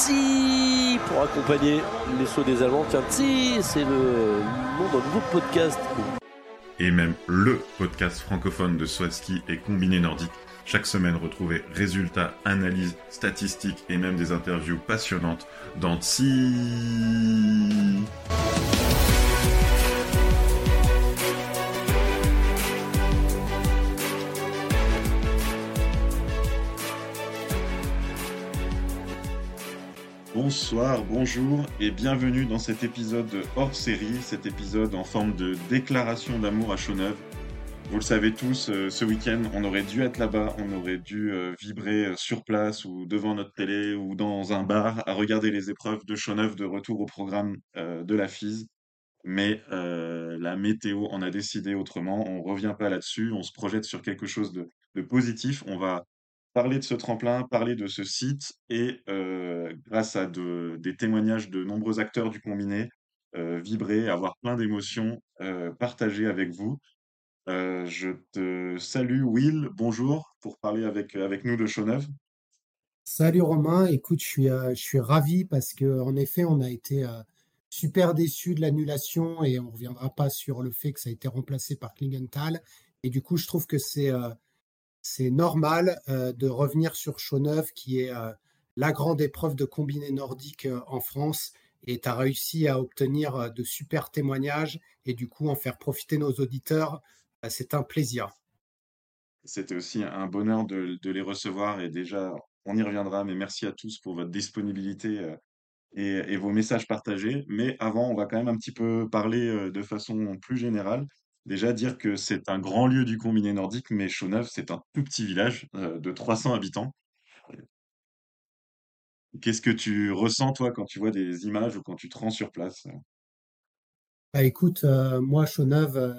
Tsi pour accompagner les sauts des Allemands. Tiens, Tsi, c'est le nom d'un nouveau podcast. Et même le podcast francophone de Swaski et combiné nordique. Chaque semaine, retrouvez résultats, analyses, statistiques et même des interviews passionnantes dans Tsi. Bonsoir, bonjour et bienvenue dans cet épisode hors série, cet épisode en forme de déclaration d'amour à Chauneuf. Vous le savez tous, euh, ce week-end, on aurait dû être là-bas, on aurait dû euh, vibrer euh, sur place ou devant notre télé ou dans un bar à regarder les épreuves de Chauneuf de retour au programme de la FISE. Mais la météo en a décidé autrement, on revient pas là-dessus, on se projette sur quelque chose de, de positif. On va parler de ce tremplin, parler de ce site et grâce à de, des témoignages de nombreux acteurs du combiné, vibrer, avoir plein d'émotions partagées avec vous. je te salue Will, bonjour, pour parler avec, avec nous de Chauneuf. Salut Romain, écoute, je suis, je suis ravi parce que en effet, on a été super déçus de l'annulation et on ne reviendra pas sur le fait que ça a été remplacé par Klingenthal. Et du coup, je trouve que c'est c'est normal euh, de revenir sur Chauneuf, qui est euh, la grande épreuve de combiné nordique euh, en France. Et tu as réussi à obtenir de super témoignages et du coup en faire profiter nos auditeurs. c'est un plaisir. C'était aussi un bonheur de, les recevoir et déjà, on y reviendra, mais merci à tous pour votre disponibilité et, vos messages partagés. Mais avant, on va quand même un petit peu parler de façon plus générale. Déjà, dire que c'est un grand lieu du combiné nordique, mais Chauneuf, c'est un tout petit village euh, de 300 habitants. Qu'est-ce que tu ressens, toi, quand tu vois des images ou quand tu te rends sur place? Bah, écoute, euh, moi, Chauneuf, euh,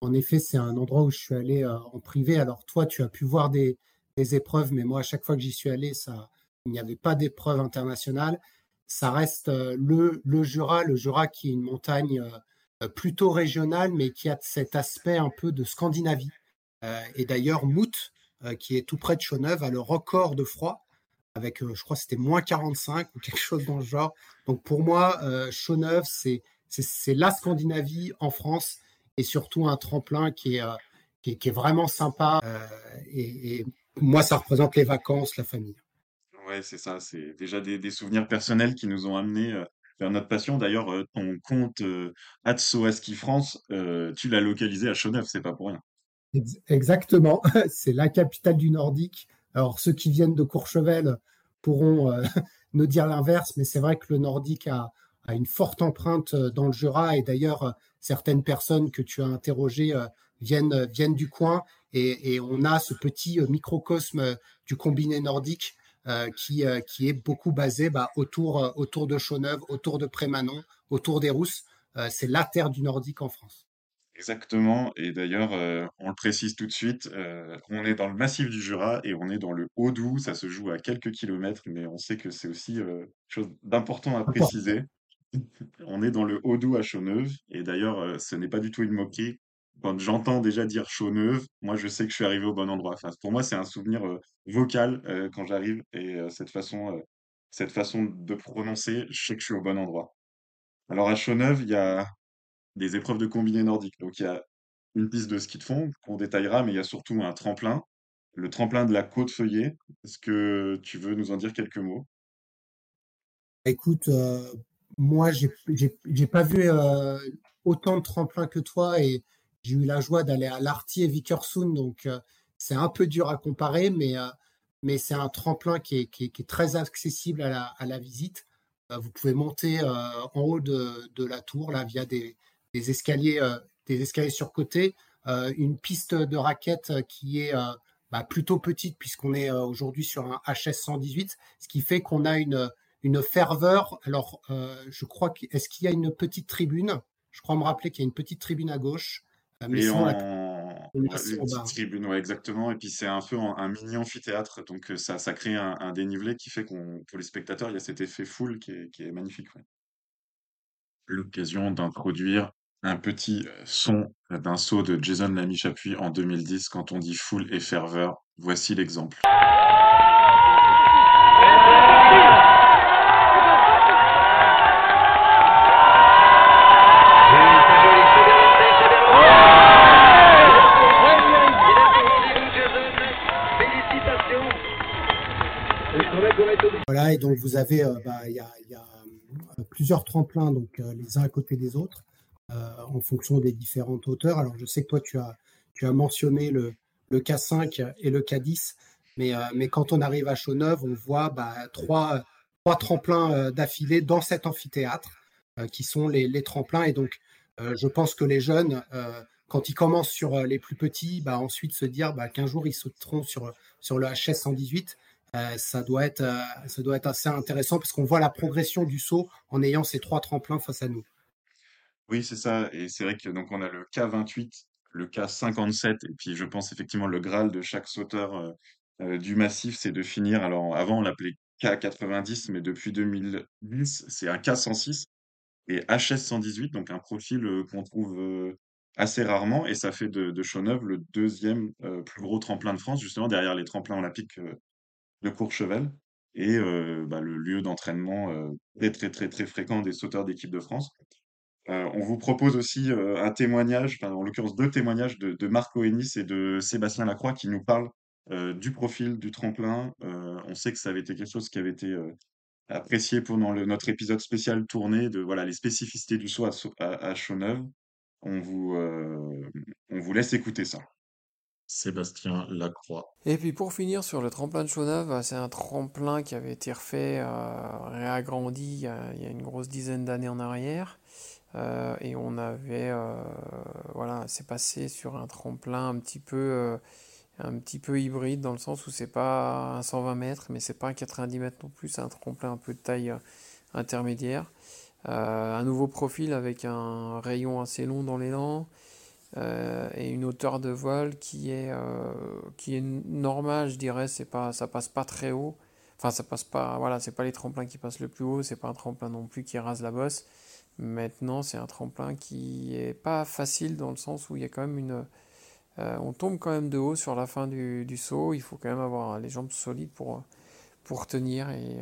en effet, c'est un endroit où je suis allé en privé. Alors, toi, tu as pu voir des, épreuves, mais moi, à chaque fois que j'y suis allé, ça, il n'y avait pas d'épreuve internationale. Ça reste le, le Jura, le Jura qui est une montagne euh, plutôt régional, mais qui a cet aspect un peu de Scandinavie. Euh, et d'ailleurs, Mout, euh, qui est tout près de Chauneuf, a le record de froid, avec, je crois, c'était moins 45 ou quelque chose dans le genre. Donc pour moi, Chauneuf, c'est c'est la Scandinavie en France et surtout un tremplin qui est, qui est, vraiment sympa. et, moi, ça représente les vacances, la famille. Ouais, c'est ça. C'est déjà des, des, souvenirs personnels qui nous ont amenés vers notre passion. D'ailleurs, euh, ton compte euh, France, euh, tu l'as localisé à Chauneuf, c'est pas pour rien. Exactement, c'est la capitale du Nordique. Alors, ceux qui viennent de Courchevel pourront euh, nous dire l'inverse, mais c'est vrai que le Nordique a, une forte empreinte dans le Jura et d'ailleurs, certaines personnes que tu as interrogées viennent, viennent du coin et, on a ce petit microcosme du combiné nordique euh, qui, euh, qui est beaucoup basé bah, autour, euh, autour de Chauneuf, autour de Prémanon, autour des Rousses. c'est la terre du Nordique en France. Exactement. Et d'ailleurs, on le précise tout de suite, on est dans le massif du Jura et on est dans le Haut-Doubs. Ça se joue à quelques kilomètres, mais on sait que c'est aussi quelque chose d'important à préciser. on est dans le Haut-Doubs à Chauneuf. Et d'ailleurs, ce n'est pas du tout une moquerie quand j'entends déjà dire Chauneuf, moi je sais que je suis arrivé au bon endroit. Pour moi, c'est un souvenir euh, vocal euh, quand j'arrive et euh, cette façon, cette façon de prononcer, je sais que je suis au bon endroit. Alors à Chauneuf, il y a des épreuves de combiné nordique. Donc il y a une piste de ski de fond qu'on détaillera, mais il y a surtout un tremplin, le tremplin de la côte feuillée. Est-ce que tu veux nous en dire quelques mots? Écoute, moi, j'ai pas vu autant de tremplins que toi et j'ai eu la joie d'aller à l'Arty et Vikersund, donc euh, c'est un peu dur à comparer, mais, euh, mais c'est un tremplin qui est, qui, est, très accessible à la, visite. Euh, vous pouvez monter en haut de, la tour là via des, escaliers, des escaliers sur côté, une piste de raquettes qui est bah, plutôt petite puisqu'on est aujourd'hui sur un HS 118, ce qui fait qu'on a une, une ferveur. Alors, je crois est-ce qu'il y a une petite tribune? Je crois me rappeler qu'il y a une petite tribune à gauche. Et en... une petite tribune, ouais, exactement. Et puis c'est un peu un, mini amphithéâtre, donc euh, ça, ça crée un, dénivelé qui fait qu'on, pour les spectateurs, il y a cet effet foule qui est, qui est magnifique. L'occasion d'introduire un petit euh, son d'un saut de Jason Lamy Chapuis en 2010 quand on dit foule et ferveur. Voici l'exemple. Et donc vous avez, bah, il y a, a plusieurs tremplins, donc les uns à côté des autres, en fonction des différentes hauteurs. Alors je sais que toi tu as, tu as mentionné le, le K5 et le K10, mais, mais quand on arrive à Chaux-Neuve, on voit bah, trois, trois tremplins d'affilée dans cet amphithéâtre, qui sont les, les, tremplins. Et donc je pense que les jeunes quand ils commencent sur les plus petits, bah, ensuite se dire bah, qu'un jour ils sauteront sur, sur le HS 118, euh, ça, doit être, euh, ça doit être assez intéressant parce qu'on voit la progression du saut en ayant ces trois tremplins face à nous. Oui, c'est ça. Et c'est vrai que donc on a le K28, le K57, et puis je pense effectivement le Graal de chaque sauteur euh, du massif, c'est de finir. Alors avant, on l'appelait K90, mais depuis 2010, c'est un K106 et HS 118, donc un profil qu'on trouve assez rarement, et ça fait de, de Chaux-Neuve le deuxième plus gros tremplin de France, justement derrière les tremplins olympiques de Courchevel et bah, le lieu d'entraînement très très très très fréquent des sauteurs d'équipe de France. on vous propose aussi un témoignage, en l'occurrence deux témoignages de, Marco Ennis et de Sébastien Lacroix qui nous parlent du profil du tremplin. on sait que ça avait été quelque chose qui avait été apprécié pendant notre épisode spécial tourné de voilà les spécificités du saut à, à, Chaux-Neuve. On vous, on vous laisse écouter ça. Sébastien Lacroix. Et puis pour finir sur le tremplin de Chaudeneuve, bah, c'est un tremplin qui avait été refait, euh, réagrandi il y, a, une grosse dizaine d'années en arrière. Euh, et on avait, euh, voilà, c'est passé sur un tremplin un petit peu, un petit peu hybride dans le sens où c'est pas un 120 mètres, mais c'est pas un 90 mètres non plus, c'est un tremplin un peu de taille intermédiaire. un nouveau profil avec un rayon assez long dans dents. Euh, et une hauteur de vol qui est, euh, qui est normale, je dirais, c'est pas, ça passe pas très haut. Enfin, ça passe pas, voilà, c'est pas les tremplins qui passent le plus haut, c'est pas un tremplin non plus qui rase la bosse. Maintenant, c'est un tremplin qui est pas facile dans le sens où il y a quand même une. Euh, on tombe quand même de haut sur la fin du, du, saut, il faut quand même avoir les jambes solides pour, pour tenir. Et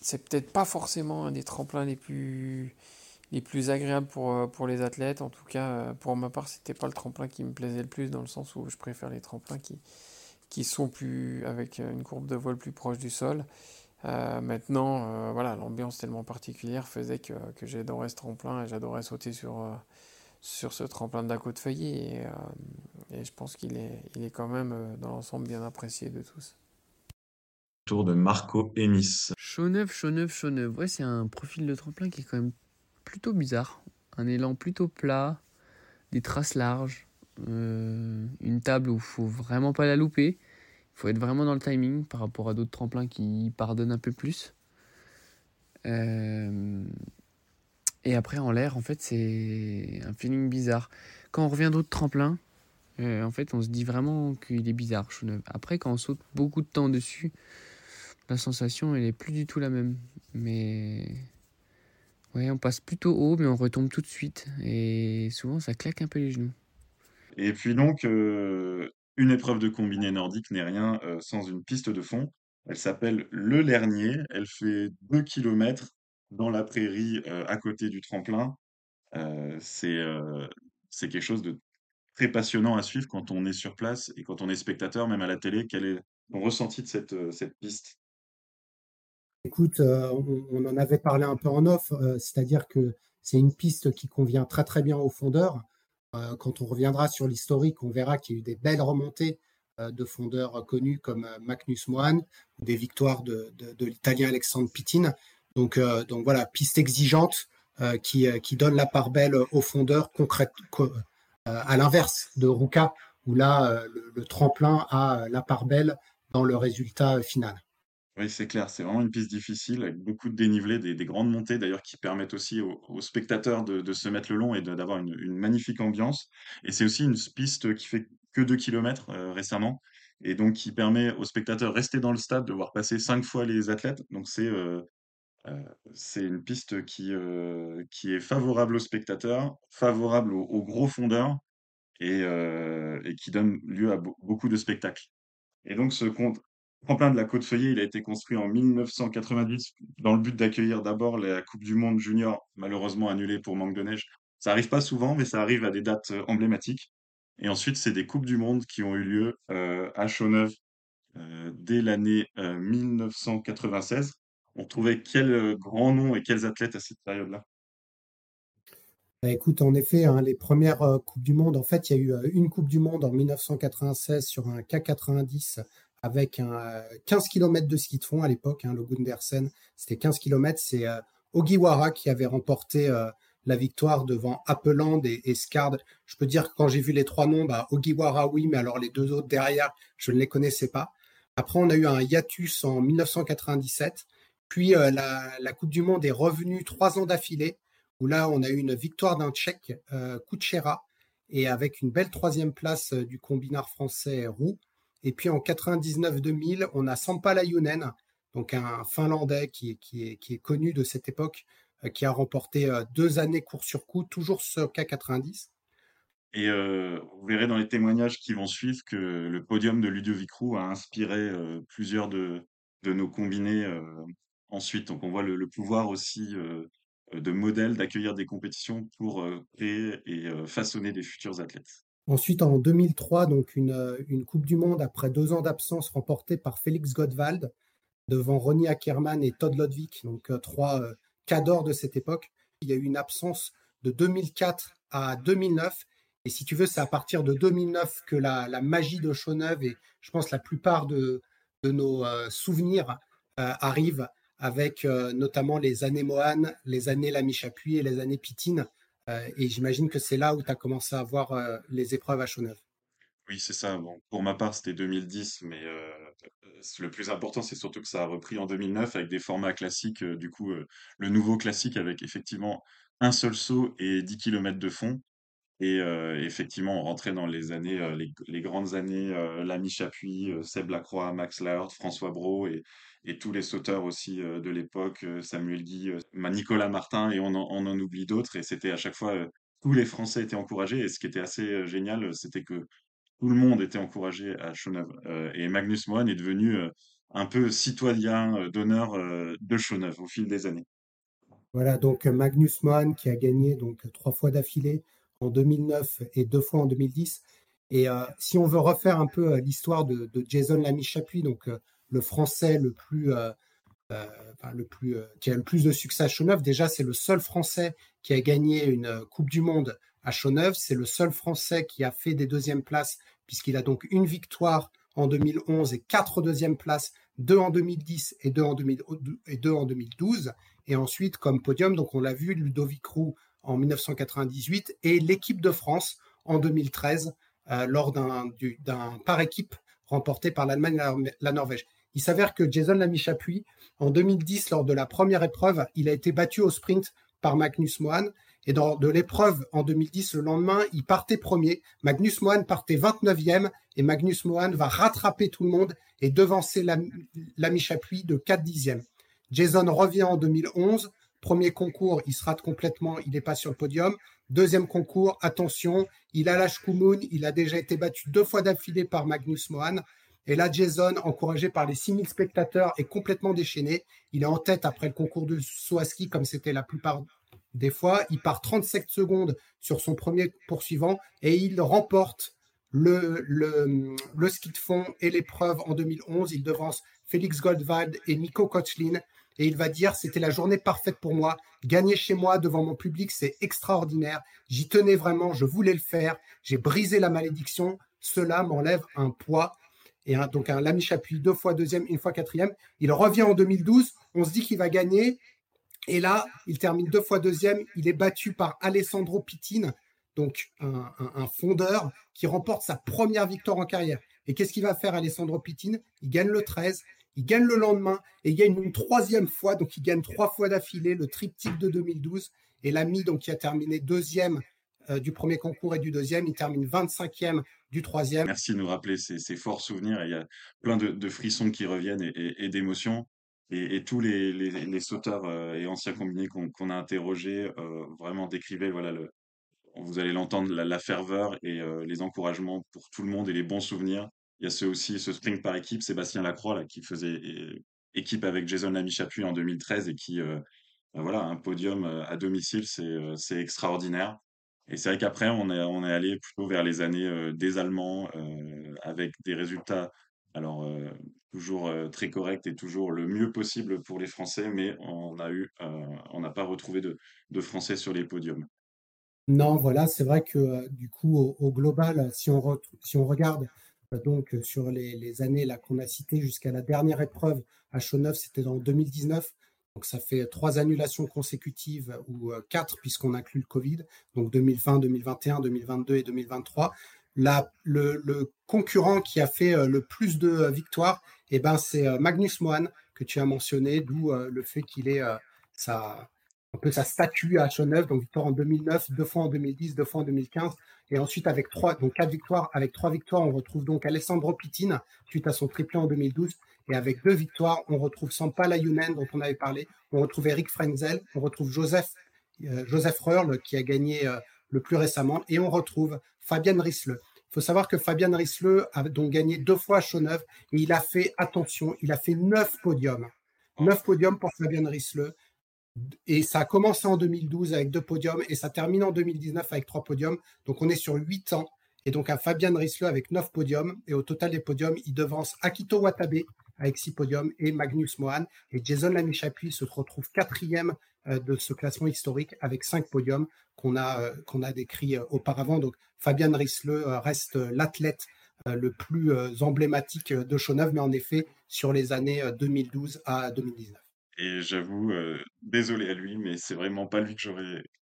c'est peut-être pas forcément un des tremplins les plus les plus agréables pour, euh, pour les athlètes. En tout cas, euh, pour ma part, c'était pas le tremplin qui me plaisait le plus, dans le sens où je préfère les tremplins qui, qui sont plus avec une courbe de vol plus proche du sol. Euh, maintenant, voilà, l'ambiance tellement particulière faisait que, que j'adorais ce tremplin et j'adorais sauter sur, sur ce tremplin de la côte feuillée. Et, et je pense qu'il est, il est quand même, dans l'ensemble, bien apprécié de tous. Tour de Marco Emis. Chauneuf, Chauneuf, Chauneuf. Ouais, c'est un profil de tremplin qui est quand même plutôt bizarre. Un élan plutôt plat, des traces larges, euh, une table où il faut vraiment pas la louper. Il faut être vraiment dans le timing par rapport à d'autres tremplins qui pardonnent un peu plus. Euh, et après en l'air, en fait, c'est un feeling bizarre. Quand on revient d'autres tremplins, euh, en fait, on se dit vraiment qu'il est bizarre. Après, quand on saute beaucoup de temps dessus, la sensation, elle est plus du tout la même. Mais Ouais, on passe plutôt haut, mais on retombe tout de suite. Et souvent, ça claque un peu les genoux. Et puis donc, euh, une épreuve de combiné nordique n'est rien euh, sans une piste de fond. Elle s'appelle le Lernier. Elle fait 2 km dans la prairie euh, à côté du tremplin. c'est c'est quelque chose de très passionnant à suivre quand on est sur place et quand on est spectateur, même à la télé. Quel est ton ressenti de cette, cette piste? Écoute, euh, on, en avait parlé un peu en off, euh, c'est-à-dire que c'est une piste qui convient très très bien aux fondeurs. Euh, quand on reviendra sur l'historique, on verra qu'il y a eu des belles remontées de fondeurs connus comme Magnus Mohan ou des victoires de, l'Italien Alexandre Pittin. Donc, voilà, piste exigeante qui, donne la part belle aux fondeurs, concrète, à l'inverse de Ruka, où là, le tremplin a la part belle dans le résultat final. C'est clair, c'est vraiment une piste difficile avec beaucoup de dénivelé, des, grandes montées d'ailleurs qui permettent aussi aux, spectateurs de, se mettre le long et d'avoir une, magnifique ambiance. Et c'est aussi une piste qui fait que 2 km euh, récemment et donc qui permet aux spectateurs de rester dans le stade, de voir passer cinq fois les athlètes. Donc c'est euh, euh, une piste qui, qui est favorable aux spectateurs, favorable aux, gros fondeurs et qui donne lieu à beaucoup de spectacles. Et donc ce compte tremplin de la Côte Feuillée, il a été construit en 1990 dans le but d'accueillir d'abord la Coupe du Monde junior, malheureusement annulée pour manque de neige. Ça arrive pas souvent, mais ça arrive à des dates euh, emblématiques. Et ensuite, c'est des Coupes du Monde qui ont eu lieu euh, à Chaux-Neuve euh, dès l'année 1996. on trouvait quels grands noms et quels athlètes à cette période-là? Bah, écoute, en effet, hein, les premières euh, Coupes du Monde, en fait, il y a eu euh, une Coupe du Monde en 1996 sur un K90 avec un 15 km de ski de fond à l'époque, hein, le Gundersen, c'était 15 km. C'est Ogiwara qui avait remporté la victoire devant Appeland et, Scard. Je peux dire que quand j'ai vu les trois noms, bah, Ogiwara, oui, mais alors les deux autres derrière, je ne les connaissais pas. Après, on a eu un hiatus en 1997. Puis euh, la, Coupe du Monde est revenue trois ans d'affilée, où là, on a eu une victoire d'un Tchèque, euh, et avec une belle troisième place euh, du combinard français Roux. Et puis en 99-2000, on a Sampa Lajunen, donc un Finlandais qui, est, connu de cette époque, qui a remporté deux années court sur coup, toujours sur K90. Et vous verrez dans les témoignages qui vont suivre que le podium de Ludovic Roux a inspiré plusieurs de, de nos combinés ensuite. Donc on voit le, pouvoir aussi de modèle d'accueillir des compétitions pour créer et façonner des futurs athlètes. Ensuite, en 2003, donc une, une Coupe du Monde après deux ans d'absence remportée par Félix Godwald devant Ronnie Ackermann et Todd Lodvik, donc trois cadors de cette époque. Il y a eu une absence de 2004 à 2009 et si tu veux, c'est à partir de 2009 que la, magie de Chauveneuve et je pense la plupart de, nos euh, souvenirs euh, arrivent avec euh, notamment les années Mohan, les années Lamy Chapuis et les années Pitine. Et j'imagine que c'est là où tu as commencé à voir les épreuves à Chauveneuve. Oui, c'est ça. Pour ma part, c'était 2010, mais le plus important, c'est surtout que ça a repris en 2009 avec des formats classiques. du coup, le nouveau classique avec effectivement un seul saut et 10 km de fond. Et effectivement, on rentrait dans les années, les, grandes années, Lamy Chapuis, Seb Lacroix, Max Laert, François Brault et, tous les sauteurs aussi de l'époque, Samuel Guy, Nicolas Martin, et on en, on en oublie d'autres. Et c'était à chaque fois, tous les Français étaient encouragés. Et ce qui était assez génial, c'était que tout le monde était encouragé à Chauneuf. et Magnus Mohan est devenu un peu citoyen d'honneur de Chauneuf au fil des années. Voilà, donc Magnus Mohan qui a gagné donc trois fois d'affilée en 2009 et deux fois en 2010. Et euh, si on veut refaire un peu euh, l'histoire de, Jason Lamy Chapuis, donc euh, le français le plus, le plus qui a le plus de succès à Chauneuf, déjà c'est le seul français qui a gagné une Coupe du Monde à Chauneuf. C'est le seul français qui a fait des deuxièmes places, puisqu'il a donc une victoire en 2011 et quatre deuxièmes places, deux en 2010 et deux en, et deux en 2012. Et ensuite, comme podium, donc on l'a vu, Ludovic Roux en 1998 et l'équipe de France en 2013 euh, lors d'un par équipe remporté par l'Allemagne et la, Norvège. Il s'avère que Jason Lamy-Chapuis, en 2010, lors de la première épreuve, il a été battu au sprint par Magnus Mohan. Et dans de l'épreuve en 2010, le lendemain, il partait premier. Magnus Mohan partait 29e et Magnus Mohan va rattraper tout le monde et devancer Lamy-Chapuis de 4 dixièmes. Jason revient en 2011 Premier concours, il se rate complètement, il n'est pas sur le podium. Deuxième concours, attention, il a la Shkumun, il a déjà été battu deux fois d'affilée par Magnus Mohan. Et là, Jason, encouragé par les 6000 spectateurs, est complètement déchaîné. Il est en tête après le concours de Swaski, comme c'était la plupart des fois. Il part 37 secondes sur son premier poursuivant et il remporte le, le, le ski de fond et l'épreuve en 2011. Il devance Félix Goldwald et Nico Kochlin et il va dire c'était la journée parfaite pour moi. Gagner chez moi devant mon public, c'est extraordinaire. J'y tenais vraiment, je voulais le faire. J'ai brisé la malédiction. Cela m'enlève un poids. Et donc un Lamy Chapuis, deux fois deuxième, une fois quatrième. Il revient en 2012. On se dit qu'il va gagner. Et là, il termine deux fois deuxième. Il est battu par Alessandro Pittin, donc un, un fondeur qui remporte sa première victoire en carrière. Et qu'est-ce qu'il va faire Alessandro Pittin? Il gagne le 13 il gagne le lendemain et il gagne une troisième fois, donc il gagne trois fois d'affilée le triptyque de 2012. Et l'ami, donc qui a terminé deuxième euh, du premier concours et du deuxième, il termine 25e du troisième. Merci de nous rappeler ces, forts souvenirs. Il y a plein de, frissons qui reviennent et, d'émotions. Et, tous les, sauteurs euh, et anciens combinés qu'on a interrogés euh, vraiment décrivaient voilà, le, vous allez l'entendre, la, ferveur et les encouragements pour tout le monde et les bons souvenirs. Il y a ce, aussi ce sprint par équipe, Sébastien Lacroix, là, qui faisait équipe avec Jason Lamy-Chapuis en 2013 et qui, euh, bah voilà, un podium euh, à domicile, c'est euh, extraordinaire. Et c'est vrai qu'après, on est, on est allé plutôt vers les années des Allemands avec des résultats alors toujours très correct et toujours le mieux possible pour les Français, mais on a eu, on n'a pas retrouvé de, de Français sur les podiums. Non, voilà, c'est vrai que du coup, au, global, si on, si on regarde donc sur les, années là qu'on a citées jusqu'à la dernière épreuve à Chauneuf, c'était en 2019. Donc ça fait trois annulations consécutives ou quatre puisqu'on inclut le Covid, donc 2020, 2021, 2022 et 2023. La, le, concurrent qui a fait le plus de victoires, eh ben, c'est Magnus Mohan que tu as mentionné, d'où le fait qu'il ait un peu sa statue à Chauneuf, donc victoire en 2009, deux fois en 2010, deux fois en 2015, et ensuite avec trois, donc quatre victoires, avec trois victoires, on retrouve donc Alessandro Pittin suite à son triplé en 2012, et avec deux victoires, on retrouve Sampa Layunen dont on avait parlé, on retrouve Eric Frenzel, on retrouve Joseph euh, Joseph qui a gagné euh, le plus récemment, et on retrouve Fabian Risle. Il faut savoir que Fabian Risle a donc gagné deux fois à Chauneuf, et il a fait, attention, il a fait neuf podiums. Neuf podiums pour Fabian Risle. Et ça a commencé en 2012 avec deux podiums et ça termine en 2019 avec trois podiums. Donc on est sur huit ans. Et donc un Fabian Risle avec neuf podiums. Et au total des podiums, il devance Akito Watabe avec six podiums et Magnus Mohan. Et Jason Lamichapuis se retrouve quatrième euh, de ce classement historique avec cinq podiums qu'on a, euh, qu'on a décrit euh, auparavant. Donc Fabian Risle reste l'athlète le plus emblématique de Chauneuf, mais en effet sur les années 2012 à 2019. Et j'avoue, euh, désolé à lui, mais c'est vraiment pas lui que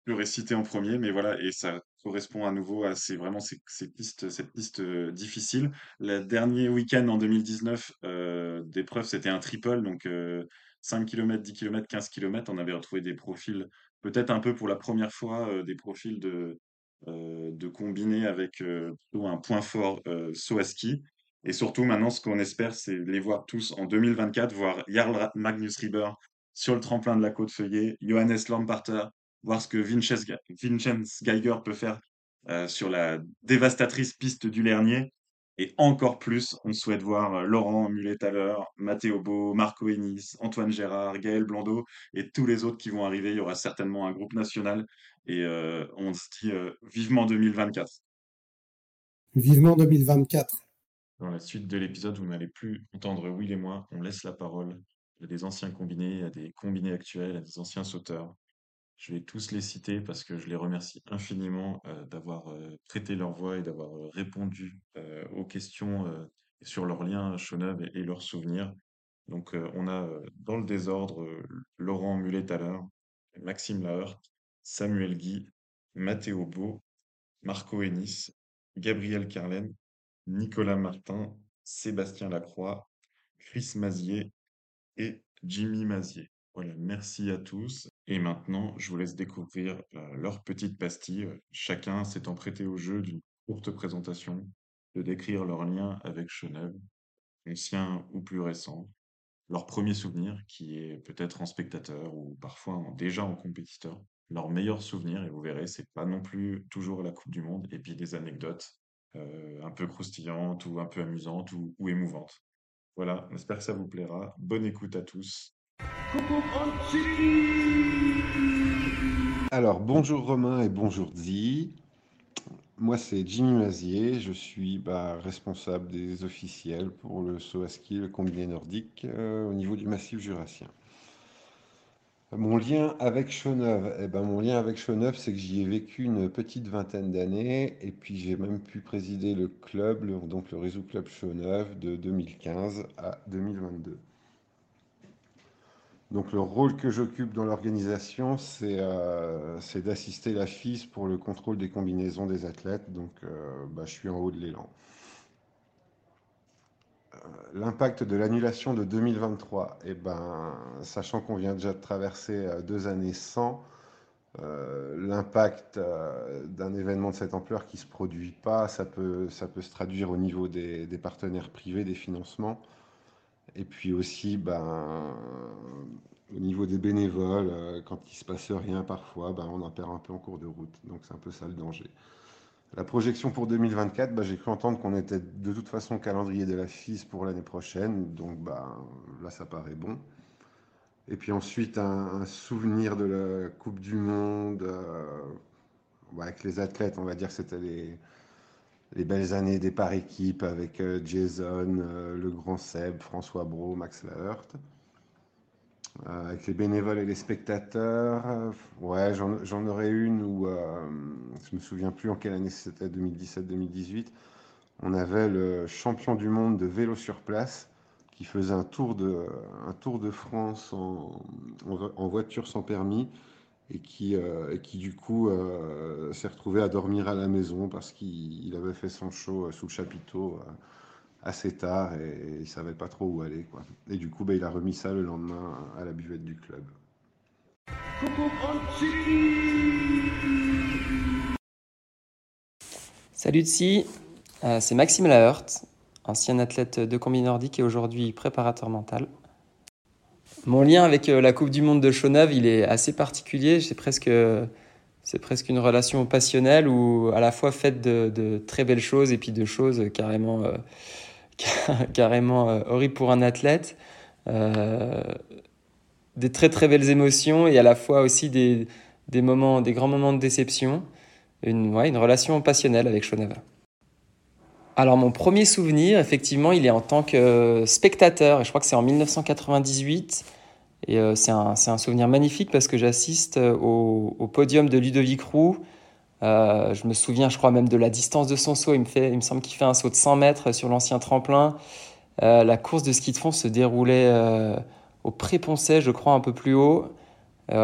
j'aurais cité en premier. Mais voilà, et ça correspond à nouveau à ces, vraiment ces, pistes, cette piste euh, difficile. Le dernier week-end en 2019 euh, d'épreuve, c'était un triple, donc 5 km, 10 km, 15 km. On avait retrouvé des profils, peut-être un peu pour la première fois, des profils de, de combiner avec un point fort saut à ski. Et surtout, maintenant, ce qu'on espère, c'est les voir tous en 2024, voir Jarl Magnus Rieber sur le tremplin de la côte feuillée, Johannes Lamparter, voir ce que Vincenz, Geiger peut faire euh, sur la dévastatrice piste du Lernier. Et encore plus, on souhaite voir euh, Laurent Mulet-Thaler, Matteo Beau, Marco Ennis, Antoine Gérard, Gaël Blondeau et tous les autres qui vont arriver. Il y aura certainement un groupe national et euh, on se dit vivement 2024. Vivement 2024. Dans la suite de l'épisode, vous n'allez plus entendre Will et moi, on laisse la parole à des anciens combinés, à des combinés actuels, à des anciens sauteurs. Je vais tous les citer parce que je les remercie infiniment euh, d'avoir euh, prêté leur voix et d'avoir euh, répondu aux questions sur leurs liens Chauneuf et, et, leurs souvenirs. Donc on a dans le désordre Laurent Mulet-Thaler, Maxime Laheurt, Samuel Guy, Mathéo Beau, Marco Ennis, Gabriel Carlen Nicolas Martin, Sébastien Lacroix, Chris Mazier et Jimmy Mazier. Voilà, merci à tous. Et maintenant, je vous laisse découvrir euh, leur petite pastille. Chacun s'étant prêté au jeu d'une courte présentation, de décrire leur lien avec Chenève, ancien ou plus récent, leur premier souvenir, qui est peut-être en spectateur ou parfois déjà en compétiteur, leur meilleur souvenir, et vous verrez, c'est pas non plus toujours la Coupe du Monde, et puis des anecdotes un peu croustillante ou un peu amusante ou, ou émouvante. Voilà, j'espère que ça vous plaira. Bonne écoute à tous. Alors, bonjour Romain et bonjour Zi. Moi, c'est Jimmy Mazier. Je suis bah, responsable des officiels pour le saut à ski, le combiné nordique euh, au niveau du massif jurassien. Mon lien avec Chauneuf, eh ben, mon lien avec Chauneuf, c'est que j'y ai vécu une petite vingtaine d'années et puis j'ai même pu présider le club, donc le Réseau Club Chauneuf de 2015 à 2022. Donc le rôle que j'occupe dans l'organisation, c'est euh, d'assister la FIS pour le contrôle des combinaisons des athlètes. Donc euh, bah, je suis en haut de l'élan. Euh, l'impact de l'annulation de 2023, et eh ben, sachant qu'on vient déjà de traverser euh, deux années sans, euh, l'impact d'un événement de cette ampleur qui ne se produit pas, ça peut, ça peut se traduire au niveau des, partenaires privés, des financements, et puis aussi ben, au niveau des bénévoles, quand il ne se passe rien parfois, ben, on en perd un peu en cours de route. Donc c'est un peu ça le danger. La projection pour 2024, bah, j'ai cru entendre qu'on était de toute façon calendrier de la FIS pour l'année prochaine, donc bah, là ça paraît bon. Et puis ensuite un, souvenir de la Coupe du Monde euh, avec les athlètes, on va dire que c'était les, les belles années des par équipes avec Jason, le grand Seb, François Bro, Max Lahert. avec les bénévoles et les spectateurs, ouais, j'en aurais une où je me souviens plus en quelle année c'était, 2017-2018. On avait le champion du monde de vélo sur place qui faisait un tour de, un tour de France en, en voiture sans permis et qui, euh, qui du coup euh, s'est retrouvé à dormir à la maison parce qu'il avait fait son show euh, sous le chapiteau assez tard et, il savait pas trop où aller. Quoi. Et du coup, bah, il a remis ça le lendemain à la buvette du club. Salut Tsi, c'est Maxime Lahert, ancien athlète de combi nordique et aujourd'hui préparateur mental. Mon lien avec euh, la Coupe du Monde de Chauneuf, il est assez particulier. C'est presque, c'est presque une relation passionnelle ou à la fois faite de, très belles choses et puis de choses carrément, euh, carrément euh, horribles pour un athlète. des très très belles émotions et à la fois aussi des, des moments, des grands moments de déception. Une, ouais, une relation passionnelle avec Chauneuf. Alors mon premier souvenir, effectivement, il est en tant que spectateur, et je crois que c'est en 1998. Et euh, c'est un, un, souvenir magnifique parce que j'assiste euh, au, podium de Ludovic Roux. Euh, je me souviens, je crois même de la distance de son saut. Il me, semble qu'il fait un saut de 100 mètres sur l'ancien tremplin. Euh, la course de ski de fond se déroulait euh, au Pré-Poncet, je crois, un peu plus haut.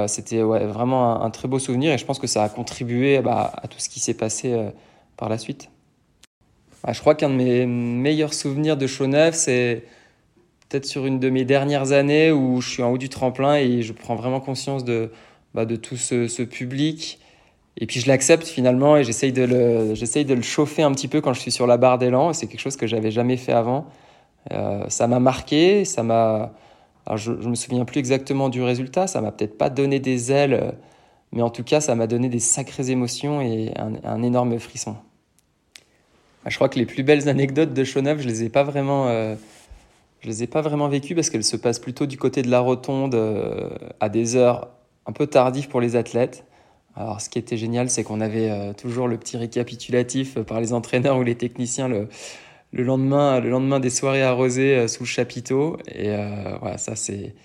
C'était vraiment un, très beau souvenir et je pense que ça a contribué bah, à tout ce qui s'est passé par la suite. Ah, je crois qu'un de mes meilleurs souvenirs de Chauneuf, c'est peut-être sur une de mes dernières années où je suis en haut du tremplin et je prends vraiment conscience de, bah, de tout ce, public. Et puis je l'accepte finalement et j'essaye de, le, j'essaye de le chauffer un petit peu quand je suis sur la barre d'élan. C'est quelque chose que j'avais jamais fait avant. Euh, ça m'a marqué, ça m'a. Je, ne me souviens plus exactement du résultat, ça m'a peut-être pas donné des ailes, mais en tout cas ça m'a donné des sacrées émotions et un, énorme frisson. Ah, je crois que les plus belles anecdotes de Chauneuf, je les ai pas vraiment, euh, je les ai pas vraiment vécues parce qu'elles se passent plutôt du côté de la rotonde euh, à des heures un peu tardives pour les athlètes. Alors, ce qui était génial, c'est qu'on avait euh, toujours le petit récapitulatif par les entraîneurs ou les techniciens le, le lendemain, le lendemain des soirées arrosées sous le chapiteau. Et voilà, ça, c'est,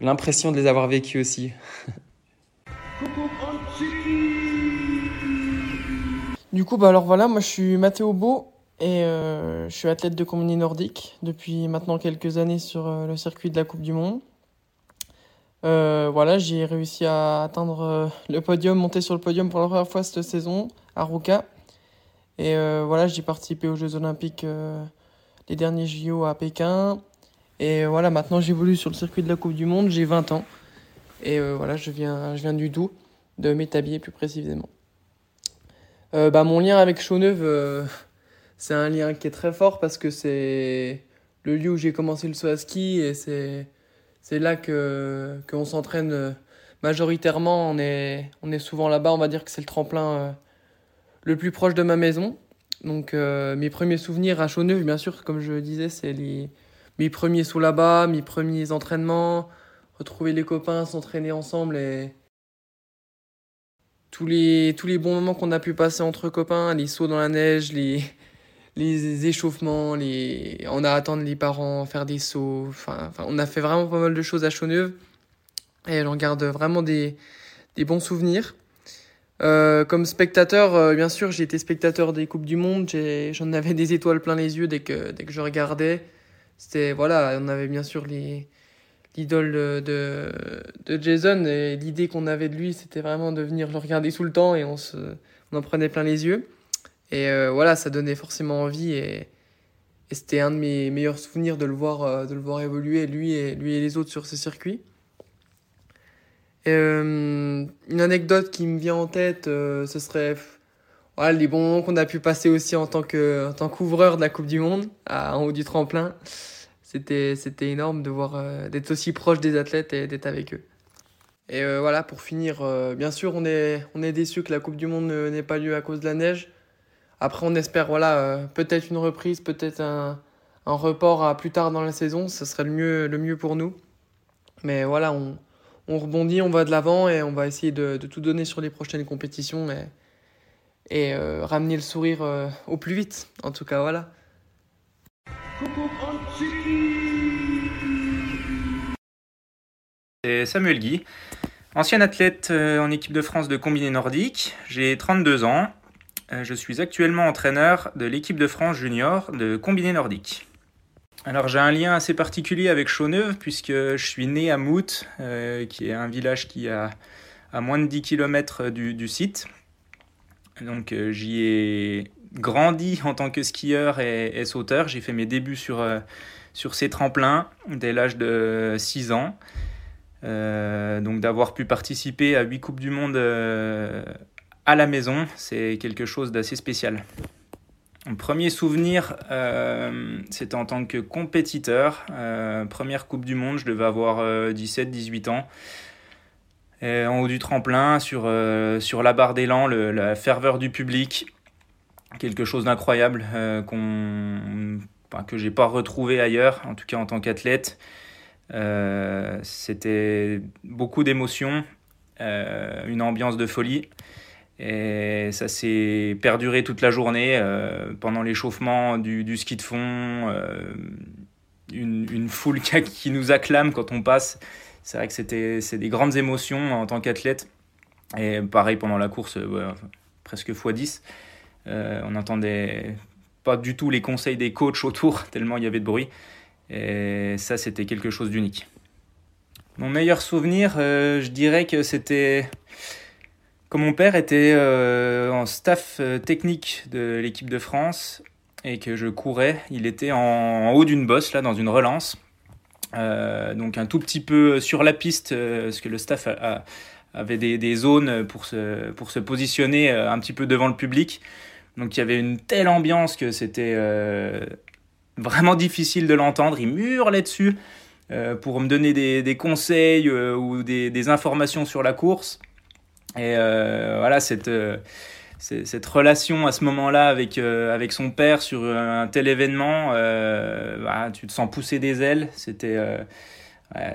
l'impression de les avoir vécues aussi. Du coup, bah alors voilà, moi je suis Mathéo Beau et euh, je suis athlète de combini nordique depuis maintenant quelques années sur euh, le circuit de la Coupe du Monde. Euh, voilà, j'ai réussi à atteindre le podium, monter sur le podium pour la première fois cette saison à Ruka. Et voilà, j'ai participé aux Jeux Olympiques, les derniers JO à Pékin. Et voilà, maintenant j'évolue sur le circuit de la Coupe du Monde, j'ai 20 ans. Et voilà, je viens, je viens du Doubs, de Métabier plus précisément. Euh, bah, mon lien avec Chauneuve, euh, c'est un lien qui est très fort parce que c'est le lieu où j'ai commencé le saut à ski et c'est, c'est là que, qu'on s'entraîne euh, majoritairement. On est, on est souvent là-bas, on va dire que c'est le tremplin le plus proche de ma maison. Donc mes premiers souvenirs à Chauneuve, bien sûr, comme je le disais, c'est les, mes premiers sauts là-bas, mes premiers entraînements, retrouver les copains, s'entraîner ensemble et tous les, tous les bons moments qu'on a pu passer entre copains, les sauts dans la neige, les, les échauffements, les... on a attendu les parents faire des sauts. Enfin, on a fait vraiment pas mal de choses à Chauneuve. Et j'en garde vraiment des, des bons souvenirs. Euh, comme spectateur, euh, bien sûr, j'ai été spectateur des Coupes du Monde. J'en avais des étoiles plein les yeux dès que, dès que je regardais. C'était, voilà, on avait bien sûr l'idole de, de, Jason et l'idée qu'on avait de lui c'était vraiment de venir le regarder tout le temps et on, se, on en prenait plein les yeux et euh, voilà ça donnait forcément envie et, c'était un de mes meilleurs souvenirs de le voir euh, de le voir évoluer lui et lui et les autres sur ce circuit euh, une anecdote qui me vient en tête ce serait les bons moments qu'on a pu passer aussi en tant que en tant qu'ouvreur de la Coupe du Monde à, en haut du tremplin c'était c'était énorme de voir d'être aussi proche des athlètes et d'être avec eux. Et voilà, pour finir, bien sûr, on est on est déçu que la Coupe du Monde n'ait pas lieu à cause de la neige. Après, on espère voilà peut-être une reprise, peut-être un, un report à plus tard dans la saison. Ce serait le mieux le mieux pour nous. Mais voilà, on on rebondit, on va de l'avant et on va essayer de, de, tout donner sur les prochaines compétitions. Et, et ramener le sourire au plus vite. En tout cas, voilà. C'est Samuel Guy, ancien athlète en équipe de France de combiné nordique. J'ai 32 ans. Je suis actuellement entraîneur de l'équipe de France junior de combiné nordique. Alors j'ai un lien assez particulier avec Chauneuve puisque je suis né à Mout, euh, qui est un village qui a à moins de 10 km du, site. Donc euh, j'y ai grandi en tant que skieur et, sauteur. J'ai fait mes débuts sur, euh, sur ces tremplins dès l'âge de 6 ans. donc d'avoir pu participer à 8 Coupes du Monde à la maison, c'est quelque chose d'assez spécial. Mon premier souvenir, euh, c'était en tant que compétiteur. Euh, première Coupe du Monde, je devais avoir 17-18 euh, ans. en haut du tremplin, sur, la barre d'élan, la ferveur du public, quelque chose d'incroyable qu'on, enfin, que j'ai pas retrouvé ailleurs, en tout cas en tant qu'athlète. c'était beaucoup d'émotions, une ambiance de folie. Et ça s'est perduré toute la journée euh, pendant l'échauffement du, ski de fond. Euh, une, une, foule qui, nous acclame quand on passe. C'est vrai que c'était c'est des grandes émotions en tant qu'athlète. Et pareil pendant la course, presque x10. Euh, on n'entendait pas du tout les conseils des coachs autour, tellement il y avait de bruit. Et ça, c'était quelque chose d'unique. Mon meilleur souvenir, je dirais que c'était comme mon père était euh, en staff euh, technique de l'équipe de France et que je courais, il était en, haut d'une bosse, là, dans une relance. Euh, donc un tout petit peu sur la piste, parce que le staff avait des, zones pour se, pour se positionner un petit peu devant le public. Donc il y avait une telle ambiance que c'était vraiment difficile de l'entendre. Il hurlait dessus pour me donner des, conseils ou des, des, informations sur la course. Et euh, voilà, cette, euh, cette relation à ce moment-là avec, euh, avec son père sur un tel événement, bah, tu te sens pousser des ailes. C'était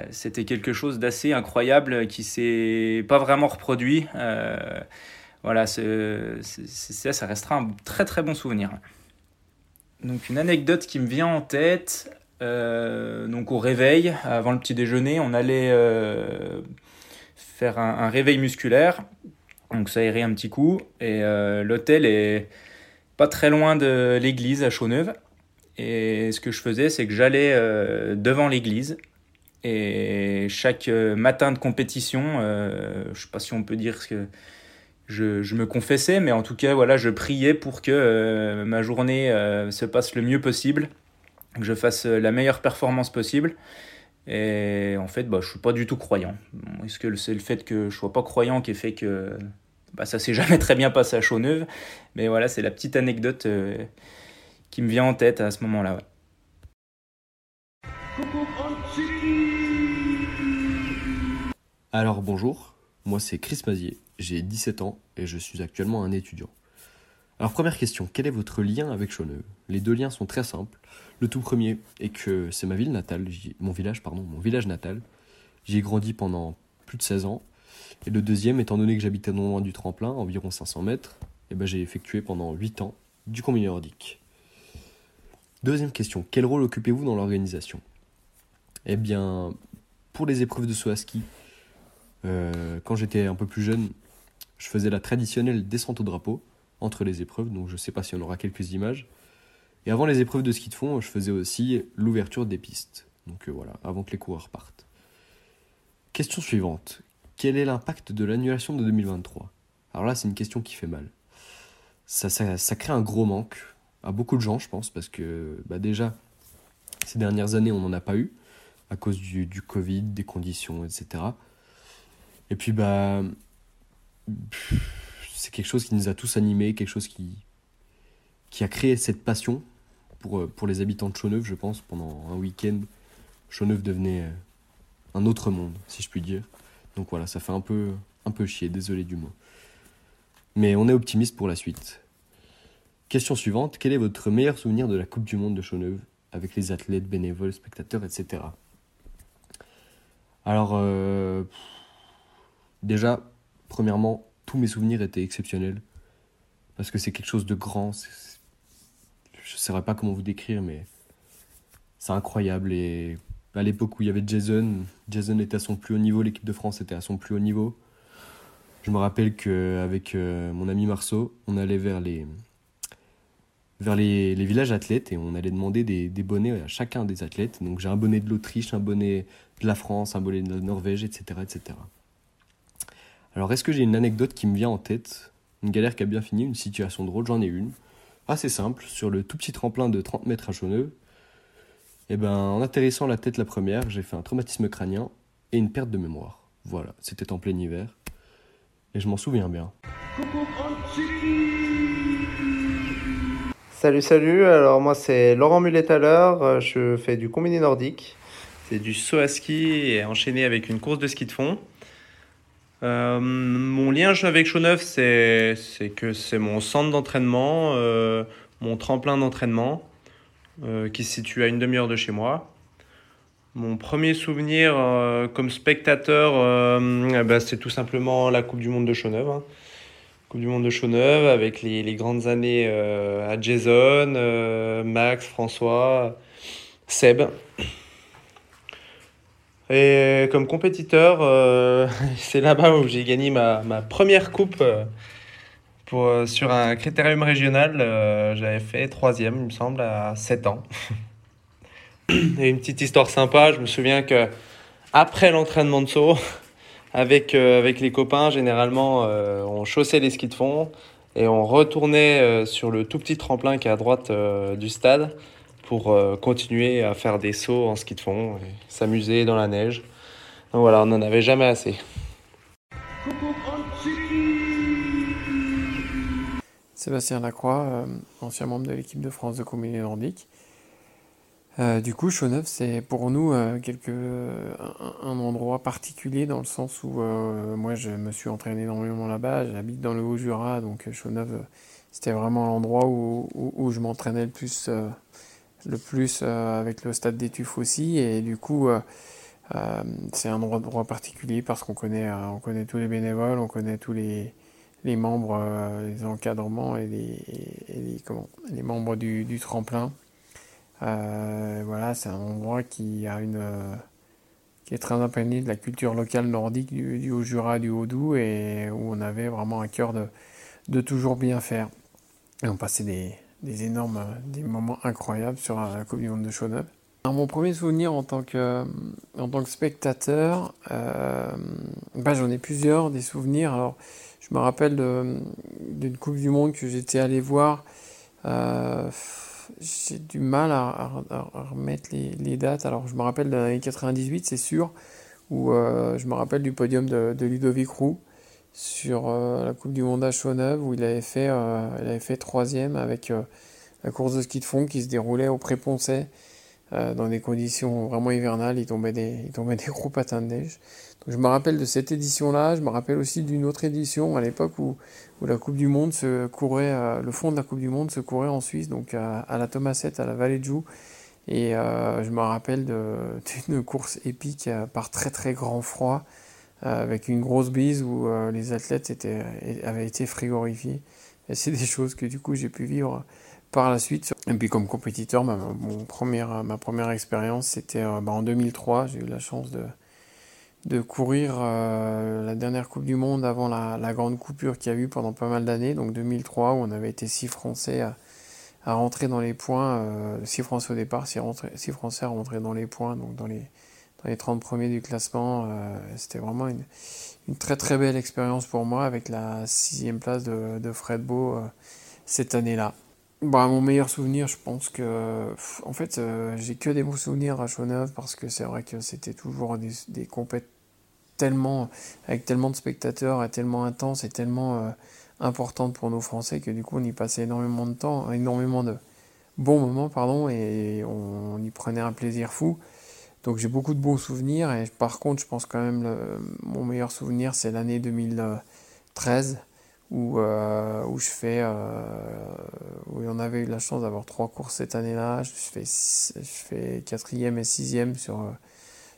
c'était quelque chose d'assez incroyable qui s'est pas vraiment reproduit. voilà, c'est, ça restera un très très bon souvenir. Donc une anecdote qui me vient en tête, donc au réveil, avant le petit déjeuner, on allait faire un, réveil musculaire. Donc ça irait un petit coup. Et euh, l'hôtel est pas très loin de l'église à Chauneuve. Et ce que je faisais, c'est que j'allais euh, devant l'église. Et chaque euh, matin de compétition, je sais pas si on peut dire que je, je, me confessais, mais en tout cas, voilà, je priais pour que ma journée se passe le mieux possible, que je fasse la meilleure performance possible. Et en fait, bah, je suis pas du tout croyant. Est-ce que c'est le fait que je sois pas croyant qui fait que bah, ça s'est jamais très bien passé à Chauneuve Mais voilà, c'est la petite anecdote euh, qui me vient en tête à ce moment-là. Alors bonjour, moi c'est Chris Mazier, j'ai 17 ans et je suis actuellement un étudiant. Alors première question, quel est votre lien avec Chauneuve Les deux liens sont très simples. Le tout premier est que c'est ma ville natale, mon village pardon, mon village natal. J'y ai grandi pendant plus de 16 ans. Et le deuxième, étant donné que j'habitais non loin du tremplin, environ 500 mètres, eh ben j'ai effectué pendant 8 ans du combiné nordique. Deuxième question, quel rôle occupez-vous dans l'organisation? Eh bien, pour les épreuves de saut à ski, euh, quand j'étais un peu plus jeune, je faisais la traditionnelle descente au drapeau entre les épreuves, donc je ne sais pas si on aura quelques images. Et avant les épreuves de ski de fond, je faisais aussi l'ouverture des pistes, donc euh, voilà, avant que les coureurs partent. Question suivante, quel est l'impact de l'annulation de 2023 Alors là, c'est une question qui fait mal. Ça, crée un gros manque à beaucoup de gens, je pense, parce que bah déjà, ces dernières années, on n'en a pas eu, à cause du Covid, des conditions, etc. Et puis, bah c'est quelque chose qui nous a tous animés, quelque chose qui, qui a créé cette passion pour, euh, les habitants de Chauneuve, je pense. Pendant un week-end, Chauneuve devenait euh, un autre monde, si je puis dire. Donc voilà, ça fait un peu, chier, désolé du mot. Mais on est optimiste pour la suite. Question suivante, quel est votre meilleur souvenir de la Coupe du Monde de Chauneuve avec les athlètes, bénévoles, spectateurs, etc. Alors, euh, déjà, premièrement, tous mes souvenirs étaient exceptionnels. parce que c'est quelque chose de grand. Je ne saurais pas comment vous décrire, mais c'est incroyable. Et à l'époque où il y avait Jason, Jason était à son plus haut niveau, l'équipe de France était à son plus haut niveau. Je me rappelle qu'avec euh, mon ami Marceau, on allait vers les, vers les, villages athlètes et on allait demander des, bonnets à chacun des athlètes. Donc j'ai un bonnet de l'Autriche, un bonnet de la France, un bonnet de la Norvège, etc. etc. Alors est-ce que j'ai une anecdote qui me vient en tête? Une galère qui a bien fini, une situation drôle, j'en ai une. Assez simple, sur le tout petit tremplin de 30 mètres à Chaunneux, et eh ben, en atterrissant la tête la première, j'ai fait un traumatisme crânien et une perte de mémoire. Voilà, c'était en plein hiver. Et je m'en souviens bien. Salut, salut. Alors, moi, c'est Laurent Mulet à l'heure. Je fais du combiné nordique. C'est du saut à ski et enchaîné avec une course de ski de fond. Euh, mon lien avec Chauneuf, c'est que c'est mon centre d'entraînement, euh, mon tremplin d'entraînement. Euh, qui se situe à une demi-heure de chez moi. Mon premier souvenir comme spectateur, eh ben, c'est tout simplement la Coupe du Monde de Chauneuf. Hein. Coupe du Monde de Chauneuf avec les, les grandes années à Jason, Max, François, Seb. Et comme compétiteur, c'est là-bas où j'ai gagné ma, ma première coupe euh, sur un critérium régional, euh, j'avais fait troisième, il me semble, à 7 ans. Et une petite histoire sympa, je me souviens que après l'entraînement de saut, avec, euh, avec les copains, généralement, on chaussait les skis de fond et on retournait sur le tout petit tremplin qui est à droite du stade pour continuer à faire des sauts en ski de fond s'amuser dans la neige. Donc voilà, on n'en avait jamais assez. Sébastien Lacroix, euh, ancien membre de l'équipe de France de combiné nordique. Euh, du coup, Chauneuf, c'est pour nous euh, quelque, un, endroit particulier dans le sens où moi, je me suis entraîné énormément là-bas. J'habite dans le Haut-Jura, donc Chauneuf, c'était vraiment l'endroit où, je m'entraînais le plus, le plus avec le stade d'études aussi. Et du coup, c'est un endroit particulier parce qu'on connaît, on connaît tous les bénévoles, on connaît tous les membres, euh, les encadrements et les, membres du, tremplin. Euh, voilà, c'est un endroit qui a une euh, qui est très imprégné de la culture locale nordique du, Haut-Jura, du Haut-Doubs et où on avait vraiment un cœur de, de toujours bien faire. Et on passait des, des énormes, des moments incroyables sur la Coupe du Monde de Chauneuf. mon premier souvenir en tant que, en tant que spectateur, bah, j'en ai plusieurs, des souvenirs. Alors, je me rappelle d'une Coupe du Monde que j'étais allé voir. Euh, j'ai du mal à, remettre les, dates. Alors, je me rappelle de l'année 98, c'est sûr, où euh, je me rappelle du podium de, Ludovic Roux sur euh, la Coupe du Monde à Chauneuf, où il avait fait, il avait fait troisième avec la course de ski de fond qui se déroulait au Pré-Poncet dans des conditions vraiment hivernales. Il tombait des, il tombait des gros patins de neige je me rappelle de cette édition-là, je me rappelle aussi d'une autre édition à l'époque où, où, la Coupe du Monde se courait, euh, le fond de la Coupe du Monde se courait en Suisse, donc à, la Thomasette, à la Vallée de Joux. Et euh, je me rappelle d'une course épique euh, par très très grand froid, avec une grosse bise où les athlètes avaient été frigorifiés. C'est des choses que du coup j'ai pu vivre par la suite. Et puis comme compétiteur, ma, première, expérience, c'était bah, en 2003. J'ai eu la chance de, courir euh, la dernière Coupe du Monde avant la, grande coupure qu'il y a eu pendant pas mal d'années, donc 2003, où on avait été six Français à, rentrer dans les points, euh, six Français au départ, six, Français à rentrer dans les points, donc dans les, les 30 premiers du classement. Euh, c'était vraiment une, très très belle expérience pour moi avec la sixième place de, Fred Beau cette année-là. Bah, mon meilleur souvenir, je pense que, en fait, j'ai que des beaux souvenirs à Chauneuf parce que c'est vrai que c'était toujours des, des compètes tellement, avec tellement de spectateurs et tellement intense et tellement euh, importante pour nos Français que du coup on y passait énormément de temps, énormément de bons moments, pardon, et on, y prenait un plaisir fou. Donc j'ai beaucoup de bons souvenirs et par contre je pense quand même mon meilleur souvenir c'est l'année 2013 où, euh, où je fais euh, où on avait eu la chance d'avoir trois courses cette année-là. Je fais je fais quatrième et sixième sur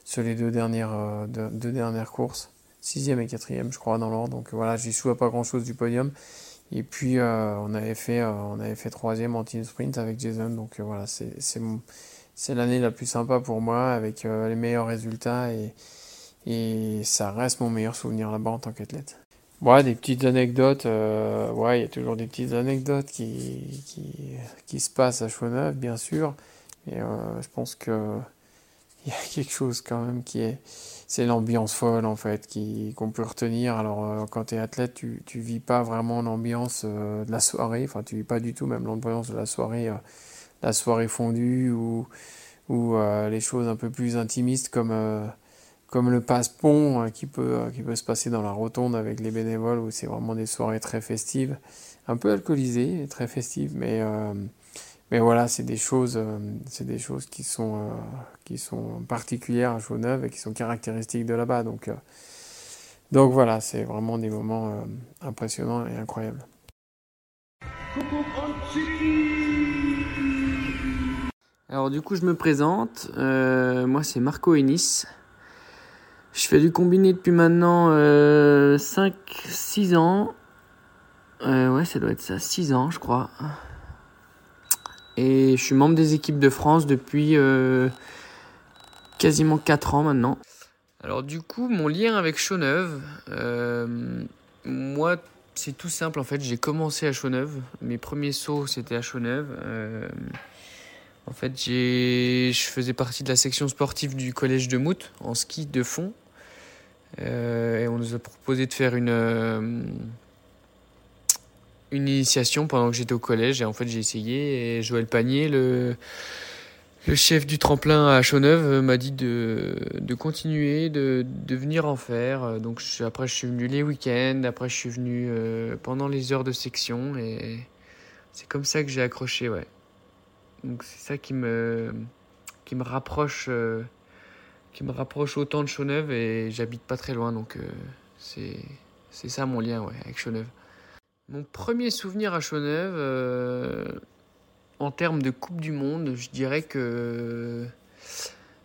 sur les deux dernières, euh, deux, dernières courses. Sixième et quatrième, je crois, dans l'ordre. Donc voilà, suis à pas grand chose du podium. Et puis on avait fait on avait fait troisième en team sprint avec Jason. Donc voilà, c'est l'année la plus sympa pour moi avec les meilleurs résultats et et ça reste mon meilleur souvenir là-bas en tant qu'athlète. Ouais, des petites anecdotes. Euh, il y a toujours des petites anecdotes qui, qui, qui se passent à Chauneuf, bien sûr. Et euh, je pense que il y a quelque chose quand même qui est. C'est l'ambiance folle, en fait, qu'on peut retenir. Alors, euh, quand tu es athlète, tu, tu vis pas vraiment l'ambiance de la soirée. Enfin, tu vis pas du tout même l'ambiance de la soirée, la soirée fondue ou, ou les choses un peu plus intimistes comme comme le passe-pont qui, peut, euh, qui peut se passer dans la rotonde avec les bénévoles où c'est vraiment des soirées très festives, un peu alcoolisées, très festives, mais, euh, mais voilà, c'est des choses, euh, c'est des choses qui sont, qui sont particulières à Chaudeneuve et qui sont caractéristiques de là-bas. Donc, donc voilà, c'est vraiment des moments impressionnants et incroyables. Alors du coup je me présente, moi c'est Marco Ennis. Je fais du combiné depuis maintenant 5-6 euh, ans. Euh, ouais, ça doit être ça, 6 ans, je crois. Et je suis membre des équipes de France depuis euh, quasiment 4 ans maintenant. Alors du coup, mon lien avec Chauneuve, moi, c'est tout simple en fait. J'ai commencé à Chauneuve. Mes premiers sauts, c'était à Chauneuve. en fait, je faisais partie de la section sportive du collège de Mout en ski de fond. Euh, et on nous a proposé de faire une, euh, une initiation pendant que j'étais au collège. Et en fait, j'ai essayé. Et Joël Panier, le, chef du tremplin à Chauneuve, m'a dit de, continuer, de, venir en faire. Donc après, je suis venu les week-ends. Après, je suis venu euh, pendant les heures de section. Et c'est comme ça que j'ai accroché, ouais. Donc c'est ça qui me, qui me rapproche qui me rapproche autant de Chauneuve et j'habite pas très loin donc euh, c'est c'est ça mon lien ouais, avec Chauneuve. Mon premier souvenir à Chauneuve euh, en termes de Coupe du Monde, je dirais que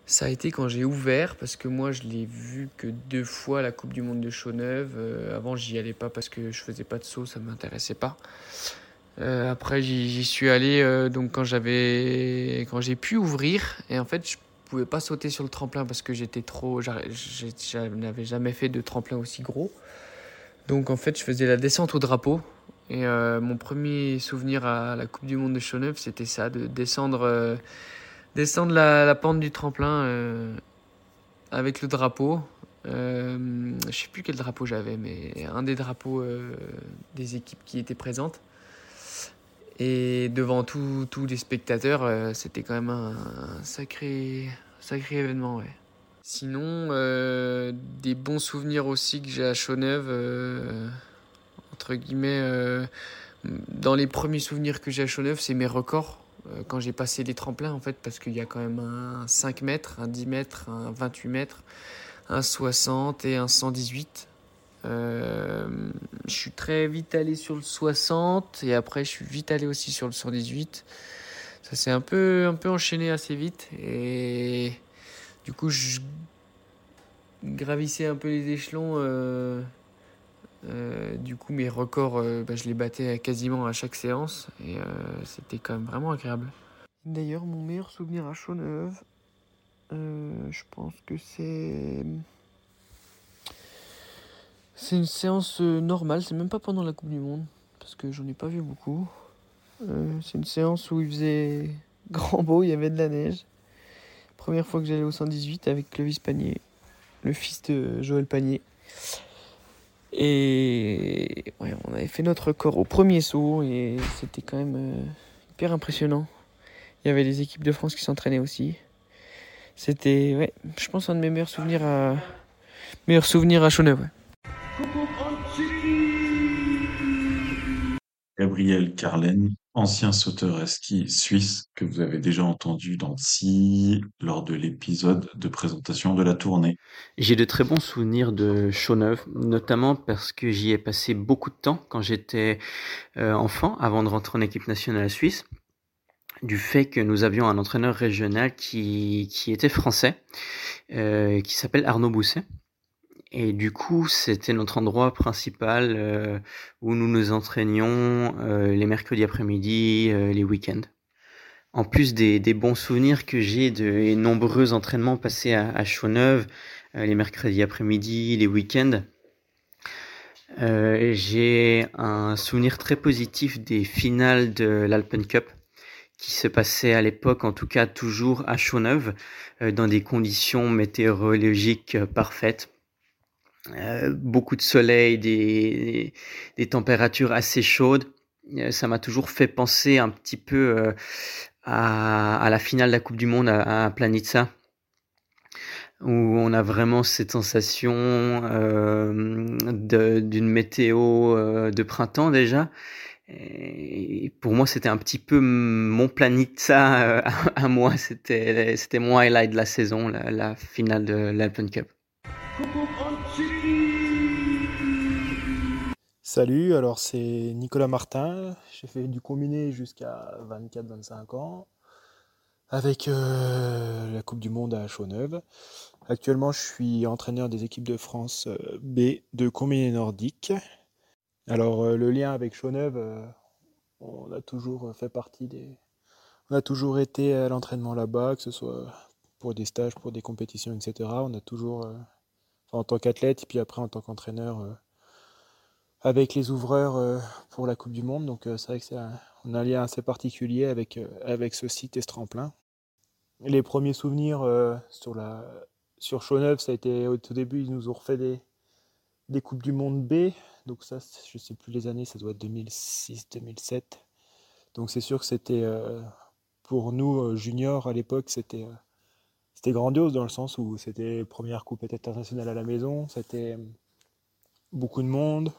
ça a été quand j'ai ouvert parce que moi je l'ai vu que deux fois la Coupe du Monde de Chauneuve. Euh, avant j'y allais pas parce que je faisais pas de saut, ça m'intéressait pas. après j'y suis allé donc quand j'avais quand j'ai pu ouvrir et en fait je pouvais pas sauter sur le tremplin parce que j'étais trop. Je n'avais jamais fait de tremplin aussi gros. Donc en fait, je faisais la descente au drapeau. Et euh, mon premier souvenir à la Coupe du Monde de Chauneuf, c'était ça, de descendre, euh, la, pente du tremplin euh, avec le drapeau. je sais plus quel drapeau j'avais, mais un des drapeaux des équipes qui étaient présentes. Et devant tous les spectateurs, c'était quand même un, sacré, sacré événement. Sinon, euh, des bons souvenirs aussi que j'ai à Chauneuve, euh, entre guillemets, dans les premiers souvenirs que j'ai à Chauneuve, c'est mes records. quand j'ai passé les tremplins, en fait, parce qu'il y a quand même un 5 mètres, un 10 mètres, un 28 mètres, un 60 et un 118. Euh, je suis très vite allé sur le 60 et après je suis vite allé aussi sur le 118. Ça s'est un peu, un peu enchaîné assez vite et du coup je gravissais un peu les échelons. Euh, euh, du coup mes records, bah, je les battais quasiment à chaque séance et c'était quand même vraiment agréable. D'ailleurs mon meilleur souvenir à Chauneuve, je pense que c'est c'est une séance euh, normale, c'est même pas pendant la Coupe du Monde, parce que j'en ai pas vu beaucoup. Euh, c'est une séance où il faisait grand beau, il y avait de la neige. Première fois que j'allais au 118 avec Clovis Panier, le fils de Joël Panier. Et ouais, on avait fait notre record au premier saut et c'était quand même euh, hyper impressionnant. Il y avait les équipes de France qui s'entraînaient aussi. C'était, ouais, je pense un de mes meilleurs souvenirs à, meilleurs souvenirs à Chauneuf. Gabriel Carlen, ancien sauteur à ski suisse que vous avez déjà entendu dans Si lors de l'épisode de présentation de la tournée. J'ai de très bons souvenirs de Chauneuve, notamment parce que j'y ai passé beaucoup de temps quand j'étais euh, enfant, avant de rentrer en équipe nationale suisse du fait que nous avions un entraîneur régional qui, qui était français, euh, qui s'appelle Arnaud Bousset, Et du coup, c'était notre endroit principal euh, où nous nous entraînions euh, les mercredis après-midi, euh, les week-ends. En plus des, bons souvenirs que j'ai de nombreux entraînements passés à, à Chaux-Neuve, les mercredis après-midi, les week-ends, j'ai un souvenir très positif des finales de l'Alpen Cup qui se passait à l'époque, en tout cas toujours à Chaux-Neuve, dans des conditions météorologiques parfaites. Euh, beaucoup de soleil, des, des, températures assez chaudes. Euh, ça m'a toujours fait penser un petit peu euh, à, à, la finale de la Coupe du Monde à, à Planitza, où on a vraiment cette sensation euh, d'une météo de printemps déjà. Et pour moi, c'était un petit peu mon Planitza à, moi. C'était mon highlight de la saison, la, la finale de l'Alpen Cup. Salut, alors c'est Nicolas Martin, j'ai fait du combiné jusqu'à 24-25 ans avec euh, la Coupe du Monde à Chaux-Neuve. Actuellement, je suis entraîneur des équipes de France euh, B de combiné nordique. Alors euh, le lien avec Chaux-Neuve, euh, on a toujours fait partie des... On a toujours été à l'entraînement là-bas, que ce soit pour des stages, pour des compétitions, etc. On a toujours, en tant qu'athlète, et puis après en tant qu'entraîneur avec les ouvreurs euh, pour la Coupe du Monde. Donc euh, c'est vrai que c'est un, lien assez particulier avec, euh, avec ce site et ce tremplin. Les premiers souvenirs sur, la, sur Chaux-Neuve, ça a été au tout début, ils nous ont refait des, des Coupes du Monde B. Donc ça, je sais plus les années, ça doit être 2006-2007. Donc c'est sûr que c'était, pour nous, juniors, à l'époque, c'était c'était grandiose dans le sens où c'était première coupe internationale à la maison, c'était beaucoup de monde,